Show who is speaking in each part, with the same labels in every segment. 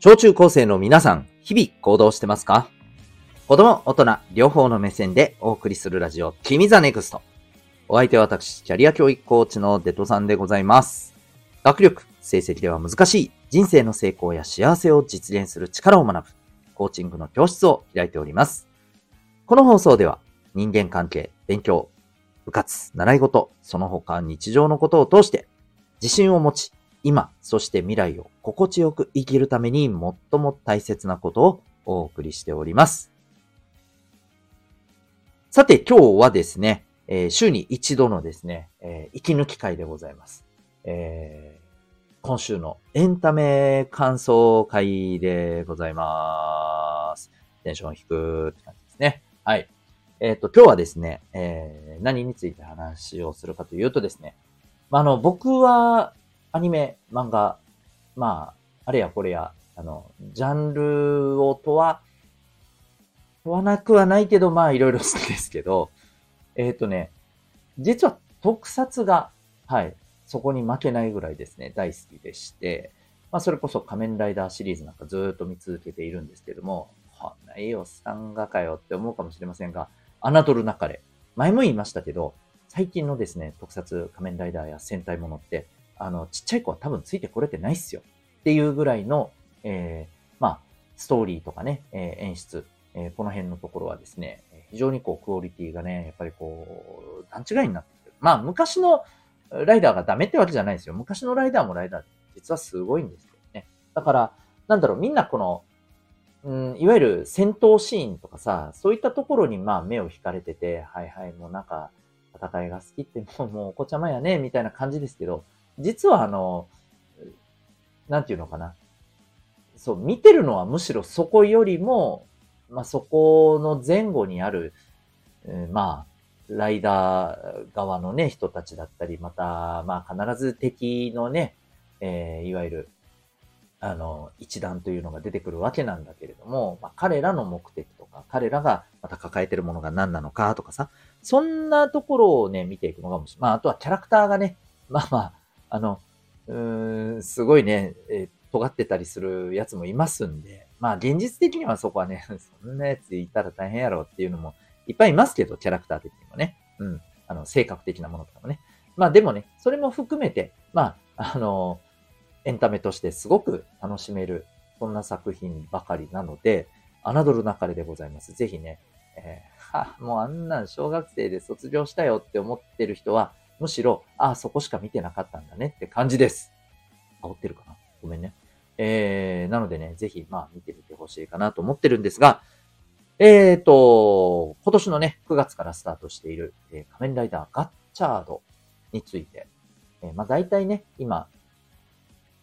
Speaker 1: 小中高生の皆さん、日々行動してますか？子供、大人、両方の目線でお送りするラジオ、君 the NEXT。お相手は私、キャリア教育コーチのデトさんでございます。学力、成績では難しい人生の成功や幸せを実現する力を学ぶ、コーチングの教室を開いております。この放送では、人間関係、勉強、部活、習い事、その他日常のことを通して、自信を持ち、今、そして未来を心地よく生きるために最も大切なことをお送りしております。さて今日はですね、えー、週に一度のですね、えー、息抜き会でございます。えー、今週のエンタメ感想会でございます。テンション低くって感じですね。はい。えっ、と、今日はですね、え何について話をするかというとですね、まああ、の、僕はアニメ、漫画、まあ、あれやこれや、あの、ジャンルを問わ、問わなくはないけど、まあ、いろいろ好きですけど、えっ、ー、とね、実は特撮が、はい、そこに負けないぐらいですね、大好きでして、まあ、それこそ仮面ライダーシリーズなんかずっと見続けているんですけども、こんないいおっさんがかよって思うかもしれませんが、侮るなかれ。前も言いましたけど、最近のですね、特撮仮面ライダーや戦隊ものって、あの、ちっちゃい子は多分ついてこれてないっすよ。っていうぐらいの、えー、まあ、ストーリーとかね、えー、演出、えー、この辺のところはですね、非常にこう、クオリティがね、やっぱりこう、段違いになってる。まあ、昔のライダーがダメってわけじゃないですよ。昔のライダーもライダー実はすごいんですけどね。だから、なんだろう、みんなこの、うん、いわゆる戦闘シーンとかさ、そういったところにまあ目を引かれてて、はいはい、もうなんか、戦いが好きってもう、もうお子ちゃまやね、みたいな感じですけど、実はあの、なんていうのかな。そう、見てるのはむしろそこよりも、まあ、そこの前後にある、えー、まあ、ライダー側のね、人たちだったり、また、まあ、必ず敵のね、えー、いわゆる、あの、一団というのが出てくるわけなんだけれども、まあ、彼らの目的とか、彼らがまた抱えてるものが何なのかとかさ、そんなところをね、見ていくのがもし、まあ、あとはキャラクターがね、まあまあ、あの、うーん、すごいね、えー、尖ってたりするやつもいますんで、まあ現実的にはそこはね、そんなやついたら大変やろっていうのもいっぱいいますけど、キャラクター的にもね。うん。あの、性格的なものとかもね。まあでもね、それも含めて、まあ、あの、エンタメとしてすごく楽しめる、そんな作品ばかりなので、侮るなかれでございます。ぜひね、えー、は、もうあんなん小学生で卒業したよって思ってる人は、むしろ、ああ、そこしか見てなかったんだねって感じです。煽ってるかな？ごめんね。えー、なのでね、ぜひ、まあ、見てみてほしいかなと思ってるんですが、えーと、今年のね、9月からスタートしている、えー、仮面ライダーガッチャードについて、えー、まあ、大体ね、今、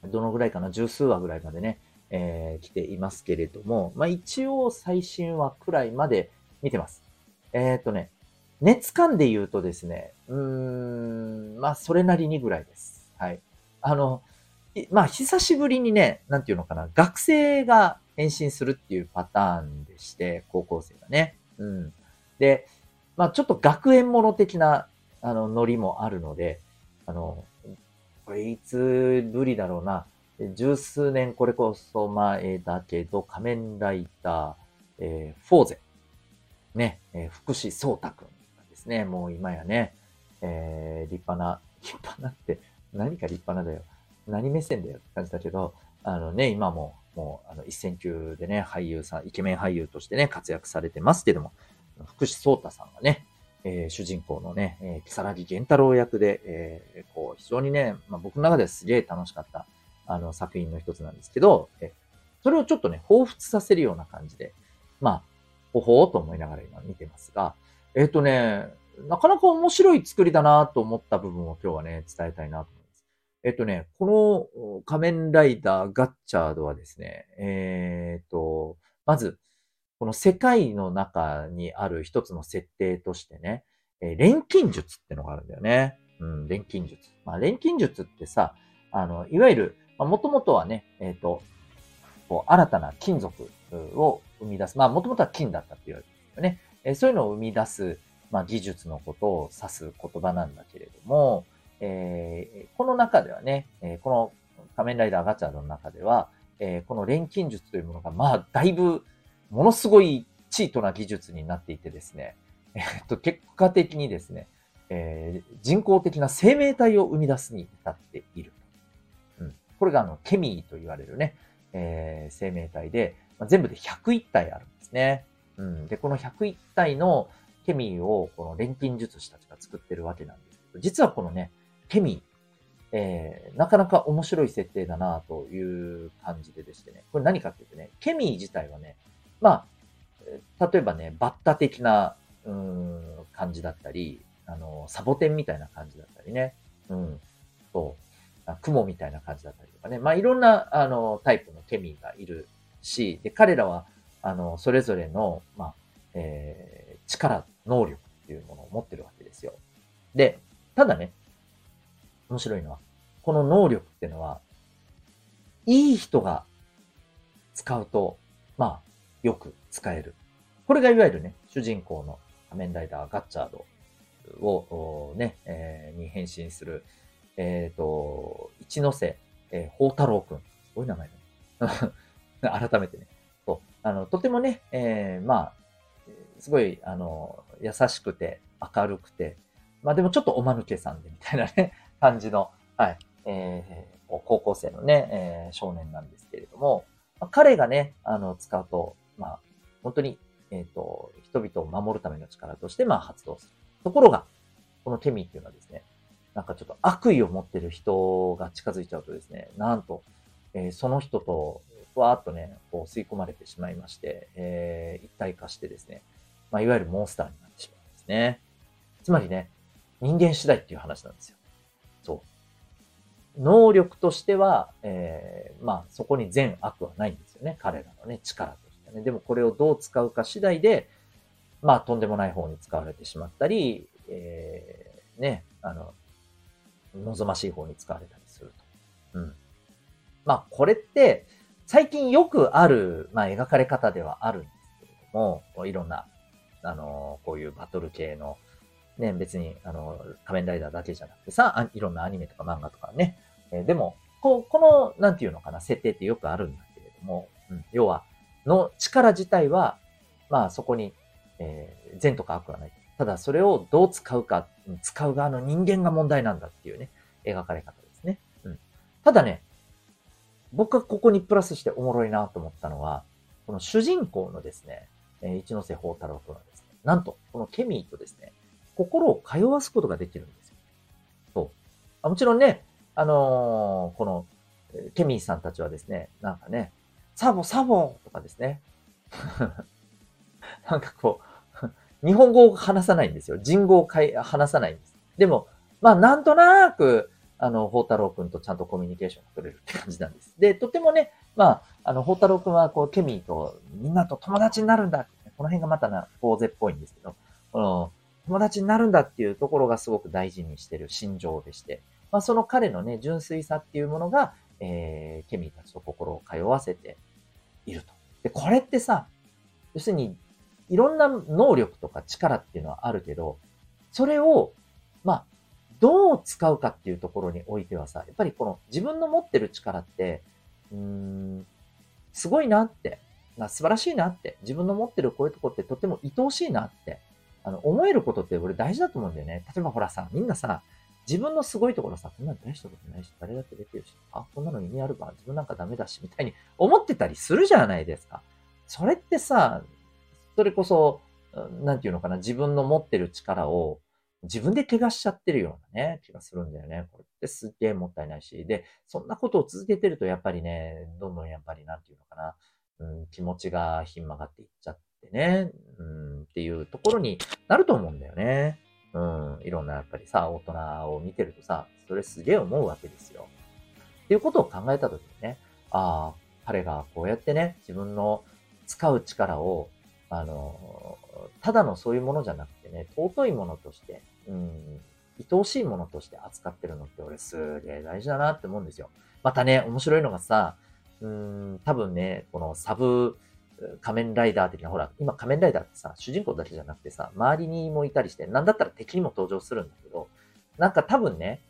Speaker 1: どのぐらいかな、十数話ぐらいまでね、えー、来ていますけれども、まあ、一応最新話くらいまで見てます。えっ、ー、とね、熱感で言うとですね、うーん、まあ、それなりにぐらいです。はい。あの、まあ、久しぶりにね、なんていうのかな、学生が変身するっていうパターンでして、高校生がね。うん。で、まあ、ちょっと学園もの的な、あの、ノリもあるので、あの、これいつぶりだろうな。十数年これこそ前だけど、仮面ライダー、えー、フォーゼ。ね、えー、福士蒼太くんですね。もう今やね、えー、立派な、立派なって、何か立派なだよ。何目線だよって感じだけど、あのね、今も、もう、あの、一線級でね、俳優さん、イケメン俳優としてね、活躍されてますけども、福士蒼太さんがね、えー、主人公のね、えー、木更木源太郎役で、えー、こう、非常にね、まあ、僕の中ではすげえ楽しかった、あの、作品の一つなんですけど、えそれをちょっとね、彷彿させるような感じで、まあ、ほほーと思いながら今見てますが、えっ、ー、とね、なかなか面白い作りだなと思った部分を今日はね、伝えたいなと思います。えっ、ー、とね、この仮面ライダーガッチャードはですね、えっ、ー、と、まず、この世界の中にある一つの設定としてね、え錬金術ってのがあるんだよね。うん、錬金術。まあ、錬金術ってさ、あの、いわゆる、まあ、もともとはね、えっ、と、こう、新たな金属を生み出す。まあ、もともとは金だったって言われてるよね。えそういうのを生み出す、まあ、技術のことを指す言葉なんだけれども、えー、この中ではね、えこの仮面ライダーガチャの中では、えー、この錬金術というものが、まあ、だいぶ、ものすごいチートな技術になっていてですね、えー、と、結果的にですね、えー、人工的な生命体を生み出すに至っている。うん、これがあの、ケミーと言われるね、えー、生命体で、まあ、全部で101体あるんですね。うん、で、この101体のケミーをこの錬金術師たちが作ってるわけなんですけど、実はこのね、ケミー、えー、なかなか面白い設定だなという感じででしてね、これ何かって言ってね、ケミー自体はね、まあ、例えばね、バッタ的な、うん、感じだったり、あの、サボテンみたいな感じだったりね、うん、そう、雲みたいな感じだったりとかね、まあいろんな、あの、タイプのケミーがいるし、で、彼らは、あの、それぞれの、まあ、えー、力、能力っていうものを持ってるわけですよ。で、ただね、面白いのは、この能力っていうのは、いい人が使うと、まあ、よく使える。これがいわゆるね、主人公の仮面ライダーガッチャードを、ね、えー、に変身する、えっ、ー、と、一ノ瀬、えー、宝太郎くん。すごい名前だね。改めてね。あの、とてもね、えー、まあ、すごい、あの、優しくて、明るくて、まあでもちょっとおまぬけさんでみたいなね、感じの、はい、えー、高校生のね、えー、少年なんですけれども、まあ、彼がね、あの、使うと、まあ、本当に、えっ、ー、と、人々を守るための力として、まあ、発動する。ところが、このケミーっていうのはですね、なんかちょっと悪意を持ってる人が近づいちゃうとですね、なんと、えー、その人と、わーっとね、こう吸い込まれてしまいまして、えー、一体化してですね、まあ、いわゆるモンスターになってしまうんですね。つまりね、人間次第っていう話なんですよ。そう。能力としては、えー、まあ、そこに善悪はないんですよね。彼らのね、力としてね。でもこれをどう使うか次第で、まあ、とんでもない方に使われてしまったり、えー、ね、あの、望ましい方に使われたりすると。うん。まあ、これって、最近よくある、まあ、描かれ方ではあるんですけれども、いろんな、あの、こういうバトル系の、ね、別に、あの、仮面ライダーだけじゃなくてさ、いろんなアニメとか漫画とかね。えー、でも、こう、この、なんていうのかな、設定ってよくあるんだけれども、うん、要は、の力自体は、まあそこに、えー、善とか悪はない。ただそれをどう使うか、使う側の人間が問題なんだっていうね、描かれ方ですね。うん。ただね、僕がここにプラスしておもろいなと思ったのは、この主人公のですね、え、一ノ瀬宝太郎君はですね、なんと、このケミーとですね、心を通わすことができるんですよ。そう。あもちろんね、あのー、この、ケミーさんたちはですね、なんかね、サボサボとかですね。なんかこう、日本語を話さないんですよ。人語を話さないんです。でも、まあ、なんとなく、あの、宝太郎くんとちゃんとコミュニケーションを取れるって感じなんです。で、とてもね、まあ、あの、宝太郎くんは、こう、ケミーと、みんなと友達になるんだ。この辺がまたな、坊主っぽいんですけど、この、友達になるんだっていうところがすごく大事にしてる心情でして、まあ、その彼のね、純粋さっていうものが、えー、ケミーたちと心を通わせていると。で、これってさ、要するにいろんな能力とか力っていうのはあるけど、それを、まあ、どう使うかっていうところにおいてはさ、やっぱりこの自分の持ってる力って、うーん、すごいなって、素晴らしいなって、自分の持ってるこういうとこってとても愛おしいなって、あの、思えることって俺大事だと思うんだよね。例えばほらさ、みんなさ、自分のすごいところさ、こんなの大したことないし、誰だってできるし、あ、こんなの意味あるか、自分なんかダメだし、みたいに思ってたりするじゃないですか。それってさ、それこそ、なんていうのかな、自分の持ってる力を自分で怪我しちゃってるようなね、気がするんだよね。これってすっげえもったいないし。で、そんなことを続けてると、やっぱりね、どんどんやっぱりなんていうのかな、うん、気持ちがひん曲がっていっちゃってね、うん、っていうところになると思うんだよね。うん、いろんなやっぱりさ、大人を見てるとさ、それすげえ思うわけですよ。っていうことを考えたときにね、ああ、彼がこうやってね、自分の使う力をあの、ただのそういうものじゃなくてね、尊いものとして、うん、愛おしいものとして扱ってるのって俺すげえ大事だなって思うんですよ。またね、面白いのがさ、うん、多分ね、このサブ仮面ライダー的な、ほら、今仮面ライダーってさ、主人公だけじゃなくてさ、周りにもいたりして、なんだったら敵にも登場するんだけど、なんか多分ね、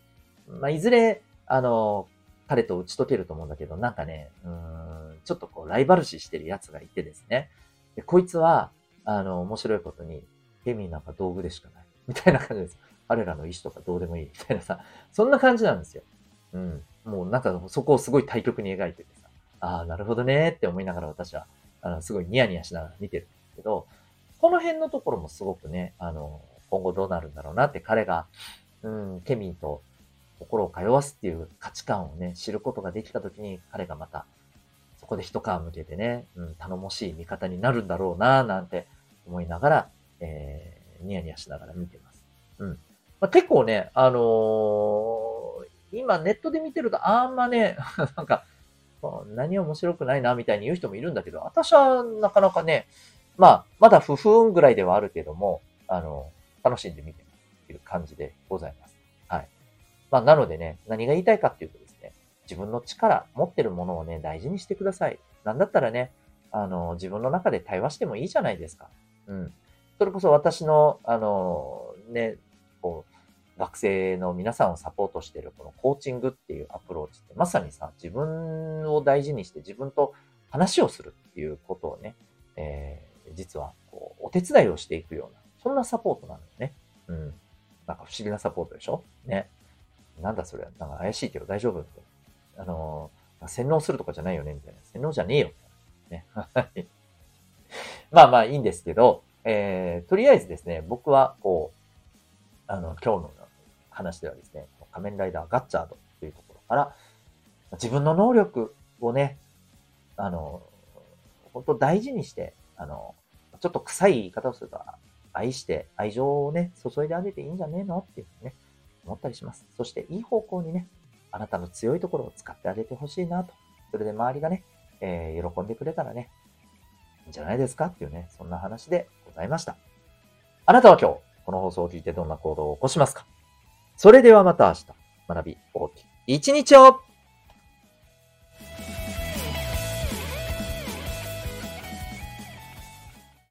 Speaker 1: まあ、いずれ、あの、彼と打ち解けると思うんだけど、なんかね、うん、ちょっとこう、ライバル視してるやつがいてですね。で、こいつは、あの、面白いことに、ケミーなんか道具でしかない。みたいな感じです。彼らの意思とかどうでもいい。みたいなさ、そんな感じなんですよ。うん。もうなんかそこをすごい対極に描いててさ、ああ、なるほどねって思いながら私は、あの、すごいニヤニヤしながら見てるんですけど、この辺のところもすごくね、あの、今後どうなるんだろうなって彼が、うん、ケミーと心を通わすっていう価値観をね、知ることができたときに彼がまた、そこで一皮向けてね、うん、頼もしい味方になるんだろうな、なんて思いながら、えー、ニヤニヤしながら見てます。うん。まあ、結構ね、あのー、今ネットで見てるとあんまね、なんか、何面白くないな、みたいに言う人もいるんだけど、私はなかなかね、まあ、まだ不風ぐらいではあるけども、あの、楽しんで見てますっていう感じでございます。はい。まあ、なのでね、何が言いたいかっていうとですね、自分の力、持ってるものをね、大事にしてください。なんだったらね、あの、自分の中で対話してもいいじゃないですか。うん。それこそ私の、あの、ね、こう、学生の皆さんをサポートしているこのコーチングっていうアプローチって、まさにさ、自分を大事にして自分と話をするっていうことをね、えー、実はこうお手伝いをしていくような、そんなサポートなのよね。うん。なんか不思議なサポートでしょ？ね。なんだそれ、なんか怪しいけど大丈夫？って。あのー、洗脳するとかじゃないよね、みたいな。洗脳じゃねえよ。ね。はいまあまあいいんですけど、えー、とりあえずですね、僕は、こう、あの、今日の話ではですね、仮面ライダーガッチャードというところから、自分の能力をね、あの、本当大事にして、あの、ちょっと臭い言い方をすると、愛して、愛情をね、注いであげていいんじゃねえのっていうね、思ったりします。そして、いい方向にね、あなたの強いところを使ってあげてほしいなと。それで周りがね、えー、喜んでくれたらね、んじゃないですかっていうね、そんな話でございました。あなたは今日、この放送を聞いてどんな行動を起こしますか？それではまた明日、学び大きい一日を